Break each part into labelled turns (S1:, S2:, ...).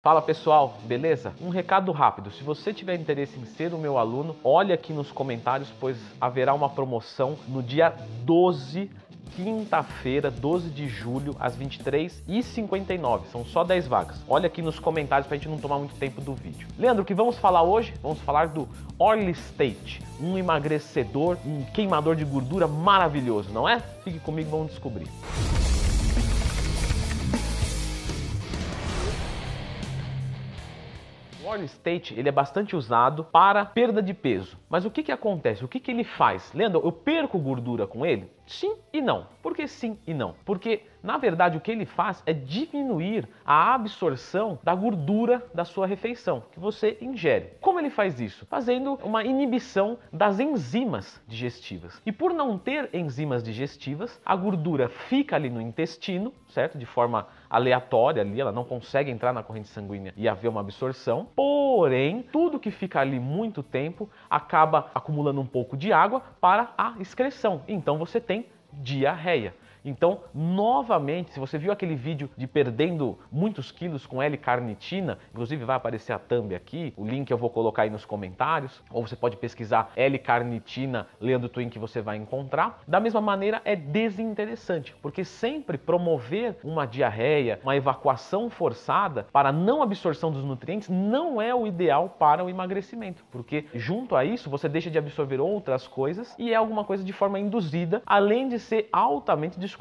S1: Fala pessoal, beleza? Um recado rápido: se você tiver interesse em ser o meu aluno, olhe aqui nos comentários, pois haverá uma promoção no dia 12 quinta-feira, 12 de julho, às 23h59. São só 10 vagas. Olha aqui nos comentários para a gente não tomar muito tempo do vídeo. Leandro, o que vamos falar hoje? Vamos falar do Oil State, um emagrecedor, um queimador de gordura maravilhoso, não é? Fique comigo, vamos descobrir. Oil State ele é bastante usado para perda de peso. Mas o que, que acontece? O que, que ele faz? Leandro, eu perco gordura com ele? Sim e não. Por que sim e não? Porque, na verdade, o que ele faz é diminuir a absorção da gordura da sua refeição que você ingere. Como ele faz isso? Fazendo uma inibição das enzimas digestivas. E por não ter enzimas digestivas, a gordura fica ali no intestino, certo? De forma aleatória ali, ela não consegue entrar na corrente sanguínea e haver uma absorção. Porém, tudo que fica ali muito tempo acaba acumulando um pouco de água para a excreção. Então você tem diarreia. Então, novamente, se você viu aquele vídeo de perdendo muitos quilos com L-carnitina, inclusive vai aparecer a thumb aqui, o link eu vou colocar aí nos comentários, ou você pode pesquisar L-carnitina Leandro Twin que você vai encontrar. Da mesma maneira, é desinteressante, porque sempre promover uma diarreia, uma evacuação forçada para não absorção dos nutrientes não é o ideal para o emagrecimento, porque junto a isso você deixa de absorver outras coisas e é alguma coisa de forma induzida, além de ser altamente desconfortável,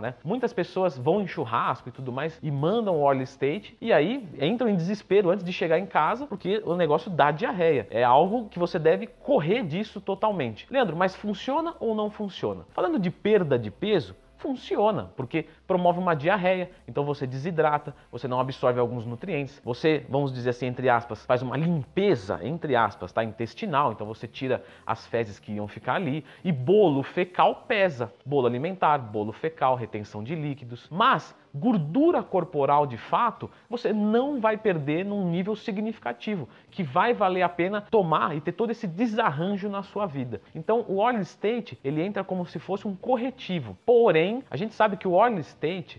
S1: né? Muitas pessoas vão em churrasco e tudo mais e mandam o oil state e aí entram em desespero antes de chegar em casa porque o negócio dá diarreia. É algo que você deve correr disso totalmente. Leandro, mas funciona ou não funciona? Falando de perda de peso, funciona, porque promove uma diarreia, então você desidrata, você não absorve alguns nutrientes, você, vamos dizer assim, entre aspas, faz uma limpeza, entre aspas, tá? Intestinal, então você tira as fezes que iam ficar ali, e bolo fecal pesa, bolo alimentar, bolo fecal, retenção de líquidos, mas gordura corporal de fato, você não vai perder num nível significativo, que vai valer a pena tomar e ter todo esse desarranjo na sua vida. Então, o oil state, ele entra como se fosse um corretivo. Porém, a gente sabe que o oil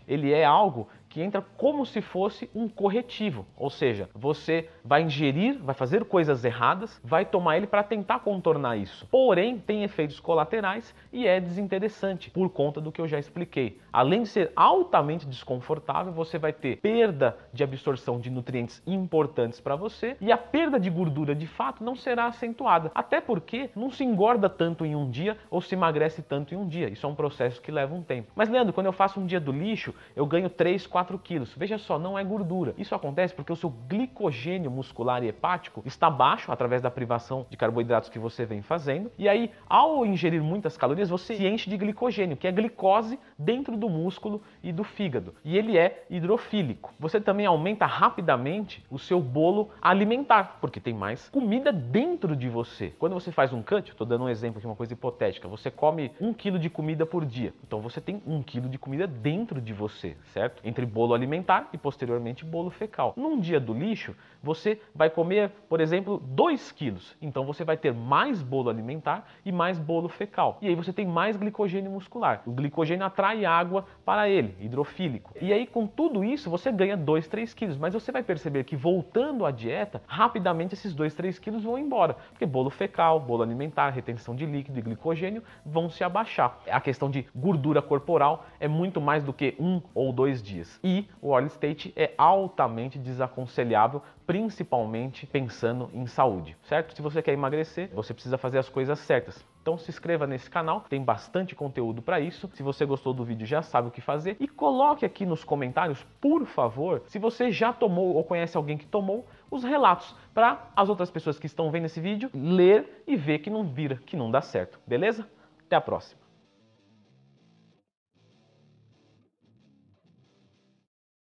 S1: ele é algo que entra como se fosse um corretivo, ou seja, você vai ingerir, vai fazer coisas erradas, vai tomar ele para tentar contornar isso. Porém, tem efeitos colaterais e é desinteressante por conta do que eu já expliquei. Além de ser altamente desconfortável, você vai ter perda de absorção de nutrientes importantes para você e a perda de gordura de fato não será acentuada, até porque não se engorda tanto em um dia ou se emagrece tanto em um dia. Isso é um processo que leva um tempo. Mas Leandro, quando eu faço um dia do lixo, eu ganho 3, 4 4 quilos. Veja só, não é gordura. Isso acontece porque o seu glicogênio muscular e hepático está baixo através da privação de carboidratos que você vem fazendo. E aí, ao ingerir muitas calorias, você se enche de glicogênio, que é glicose dentro do músculo e do fígado. E ele é hidrofílico. Você também aumenta rapidamente o seu bolo alimentar, porque tem mais comida dentro de você. Quando você faz um cut, estou dando um exemplo aqui, uma coisa hipotética, você come um quilo de comida por dia. Então você tem um quilo de comida dentro de você, certo? Entre bolo alimentar e posteriormente bolo fecal. Num dia do lixo, você vai comer, por exemplo, 2 quilos. Então você vai ter mais bolo alimentar e mais bolo fecal. E aí você tem mais glicogênio muscular. O glicogênio atrai água para ele, hidrofílico. E aí com tudo isso você ganha 2, 3 quilos. Mas você vai perceber que voltando à dieta, rapidamente esses 2, 3 quilos vão embora. Porque bolo fecal, bolo alimentar, retenção de líquido e glicogênio vão se abaixar. A questão de gordura corporal é muito mais do que um ou dois dias e o oil state é altamente desaconselhável, principalmente pensando em saúde, certo? Se você quer emagrecer, você precisa fazer as coisas certas. Então se inscreva nesse canal, tem bastante conteúdo para isso. Se você gostou do vídeo, já sabe o que fazer e coloque aqui nos comentários, por favor, se você já tomou ou conhece alguém que tomou, os relatos para as outras pessoas que estão vendo esse vídeo ler e ver que não vira, que não dá certo. Beleza? Até a próxima.